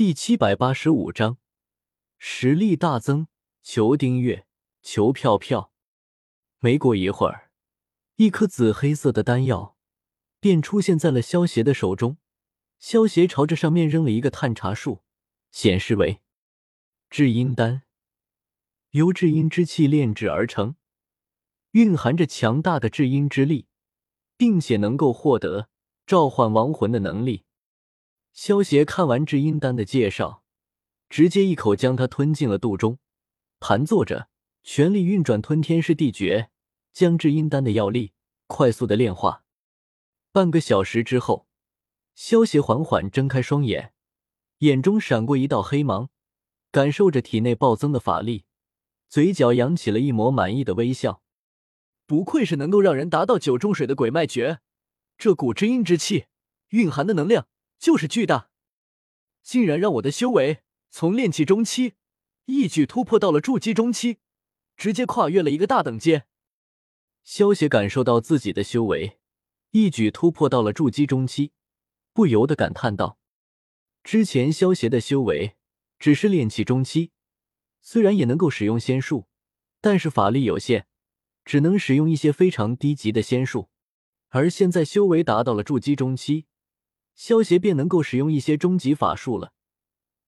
第七百八十五章实力大增，求订阅，求票票。没过一会儿，一颗紫黑色的丹药便出现在了萧邪的手中。萧邪朝着上面扔了一个探查术，显示为至阴丹，由至阴之气炼制而成，蕴含着强大的至阴之力，并且能够获得召唤亡魂的能力。萧邪看完至阴丹的介绍，直接一口将它吞进了肚中，盘坐着，全力运转吞天噬地诀，将至阴丹的药力快速的炼化。半个小时之后，萧邪缓缓睁开双眼，眼中闪过一道黑芒，感受着体内暴增的法力，嘴角扬起了一抹满意的微笑。不愧是能够让人达到九重水的鬼脉诀，这股至阴之气蕴含的能量。就是巨大，竟然让我的修为从炼气中期一举突破到了筑基中期，直接跨越了一个大等阶。萧邪感受到自己的修为一举突破到了筑基中期，不由得感叹道：“之前萧邪的修为只是炼气中期，虽然也能够使用仙术，但是法力有限，只能使用一些非常低级的仙术。而现在修为达到了筑基中期。”萧邪便能够使用一些终极法术了，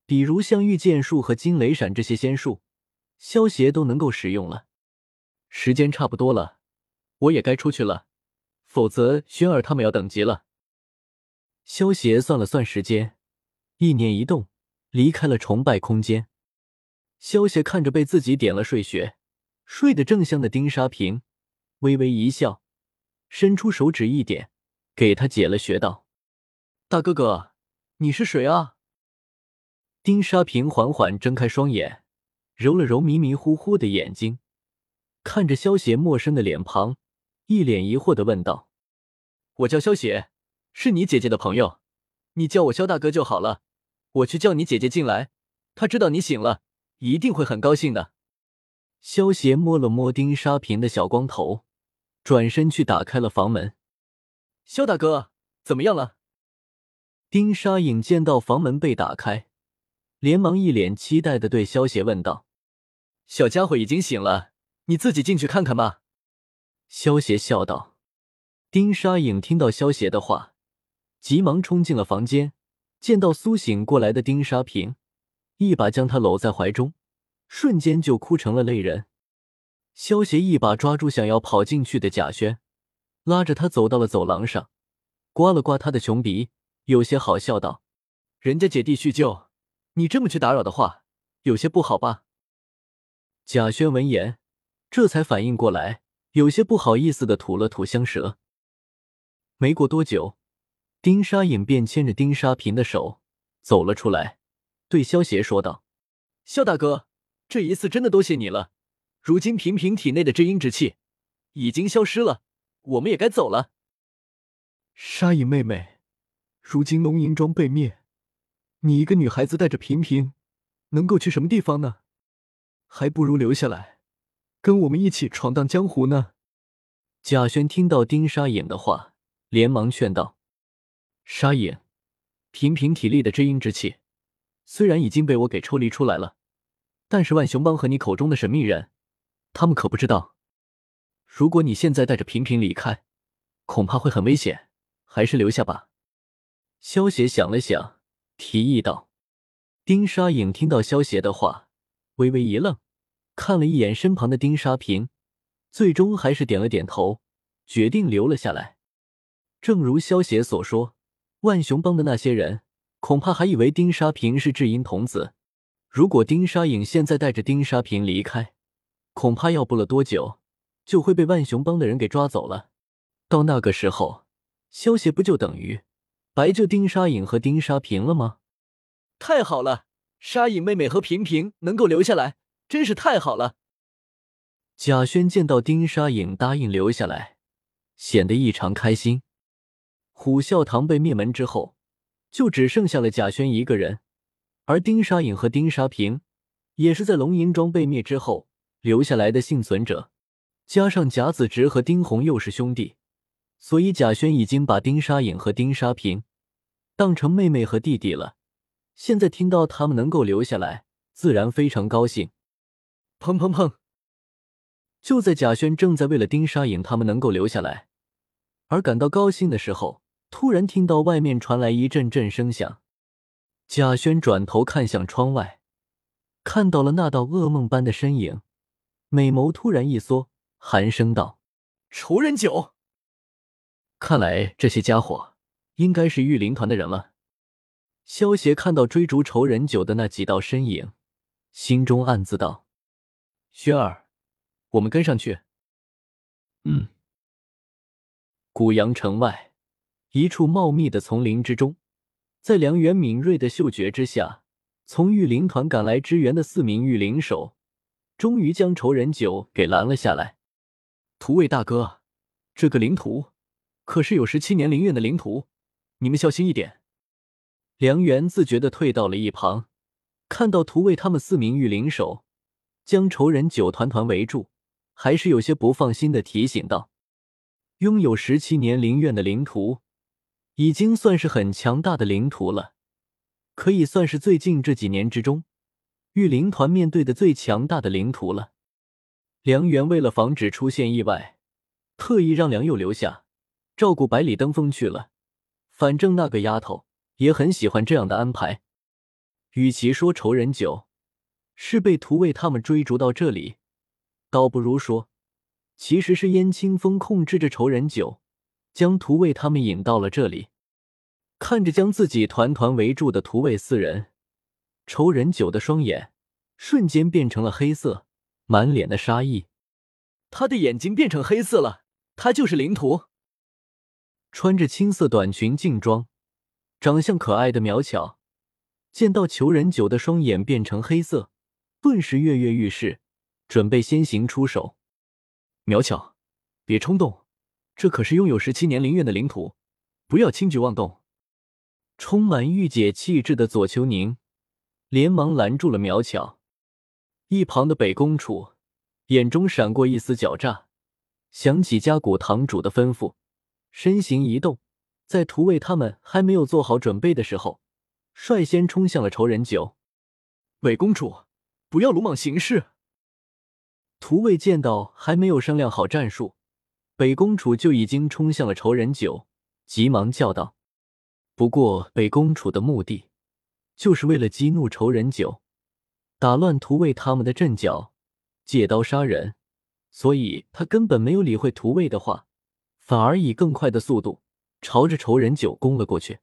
比如像御剑术和金雷闪这些仙术，萧邪都能够使用了。时间差不多了，我也该出去了，否则轩儿他们要等急了。萧邪算了算时间，意念一动，离开了崇拜空间。萧邪看着被自己点了睡穴、睡得正香的丁沙平，微微一笑，伸出手指一点，给他解了穴道。大哥哥，你是谁啊？丁沙平缓缓睁开双眼，揉了揉迷迷糊糊的眼睛，看着萧邪陌生的脸庞，一脸疑惑的问道：“我叫萧邪，是你姐姐的朋友，你叫我萧大哥就好了。我去叫你姐姐进来，她知道你醒了，一定会很高兴的。”萧邪摸了摸丁沙平的小光头，转身去打开了房门。萧大哥，怎么样了？丁沙影见到房门被打开，连忙一脸期待的对萧邪问道：“小家伙已经醒了，你自己进去看看吧。”萧邪笑道。丁沙影听到萧邪的话，急忙冲进了房间，见到苏醒过来的丁沙平，一把将他搂在怀中，瞬间就哭成了泪人。萧邪一把抓住想要跑进去的贾轩，拉着他走到了走廊上，刮了刮他的穷鼻。有些好笑道：“人家姐弟叙旧，你这么去打扰的话，有些不好吧？”贾轩闻言，这才反应过来，有些不好意思的吐了吐香舌。没过多久，丁沙影便牵着丁沙平的手走了出来，对萧邪说道：“萧大哥，这一次真的多谢你了。如今平平体内的至阴之气已经消失了，我们也该走了。”沙影妹妹。如今龙吟庄被灭，你一个女孩子带着平平，能够去什么地方呢？还不如留下来，跟我们一起闯荡江湖呢。贾轩听到丁沙影的话，连忙劝道：“沙影，平平体力的至阴之气，虽然已经被我给抽离出来了，但是万雄帮和你口中的神秘人，他们可不知道。如果你现在带着平平离开，恐怕会很危险，还是留下吧。”萧邪想了想，提议道：“丁沙影听到萧邪的话，微微一愣，看了一眼身旁的丁沙平，最终还是点了点头，决定留了下来。正如萧邪所说，万雄帮的那些人恐怕还以为丁沙平是至阴童子。如果丁沙影现在带着丁沙平离开，恐怕要不了多久就会被万雄帮的人给抓走了。到那个时候，萧邪不就等于……”白救丁沙影和丁沙平了吗？太好了，沙影妹妹和平平能够留下来，真是太好了。贾轩见到丁沙影答应留下来，显得异常开心。虎啸堂被灭门之后，就只剩下了贾轩一个人，而丁沙影和丁沙平也是在龙吟庄被灭之后留下来的幸存者。加上贾子直和丁红又是兄弟。所以，贾轩已经把丁沙影和丁沙平当成妹妹和弟弟了，现在听到他们能够留下来，自然非常高兴。砰砰砰！就在贾轩正在为了丁沙影他们能够留下来而感到高兴的时候，突然听到外面传来一阵阵声响。贾轩转头看向窗外，看到了那道噩梦般的身影，美眸突然一缩，寒声道：“仇人九。”看来这些家伙应该是御灵团的人了。萧协看到追逐仇人九的那几道身影，心中暗自道：“轩儿。”我们跟上去。嗯。古阳城外，一处茂密的丛林之中，在梁元敏锐的嗅觉之下，从御灵团赶来支援的四名御灵手，终于将仇人九给拦了下来。图卫大哥，这个灵图可是有十七年灵院的灵徒，你们小心一点。梁元自觉的退到了一旁，看到图为他们四名御灵手将仇人九团团围住。还是有些不放心的提醒道：“拥有十七年灵院的灵徒，已经算是很强大的灵徒了，可以算是最近这几年之中，御灵团面对的最强大的灵徒了。”梁元为了防止出现意外，特意让梁佑留下照顾百里登峰去了。反正那个丫头也很喜欢这样的安排。与其说仇人九是被屠卫他们追逐到这里。倒不如说，其实是燕清风控制着仇人九，将屠卫他们引到了这里。看着将自己团团围住的屠卫四人，仇人九的双眼瞬间变成了黑色，满脸的杀意。他的眼睛变成黑色了，他就是灵徒。穿着青色短裙劲装、长相可爱的苗巧，见到仇人九的双眼变成黑色，顿时跃跃欲试。准备先行出手，苗巧，别冲动，这可是拥有十七年灵院的领土，不要轻举妄动。充满御姐气质的左秋宁连忙拦住了苗巧。一旁的北宫楚眼中闪过一丝狡诈，想起家谷堂主的吩咐，身形一动，在屠卫他们还没有做好准备的时候，率先冲向了仇人九。北公主，不要鲁莽行事。屠卫见到还没有商量好战术，北公主就已经冲向了仇人九，急忙叫道：“不过北公主的目的就是为了激怒仇人九，打乱屠卫他们的阵脚，借刀杀人，所以她根本没有理会屠卫的话，反而以更快的速度朝着仇人九攻了过去。”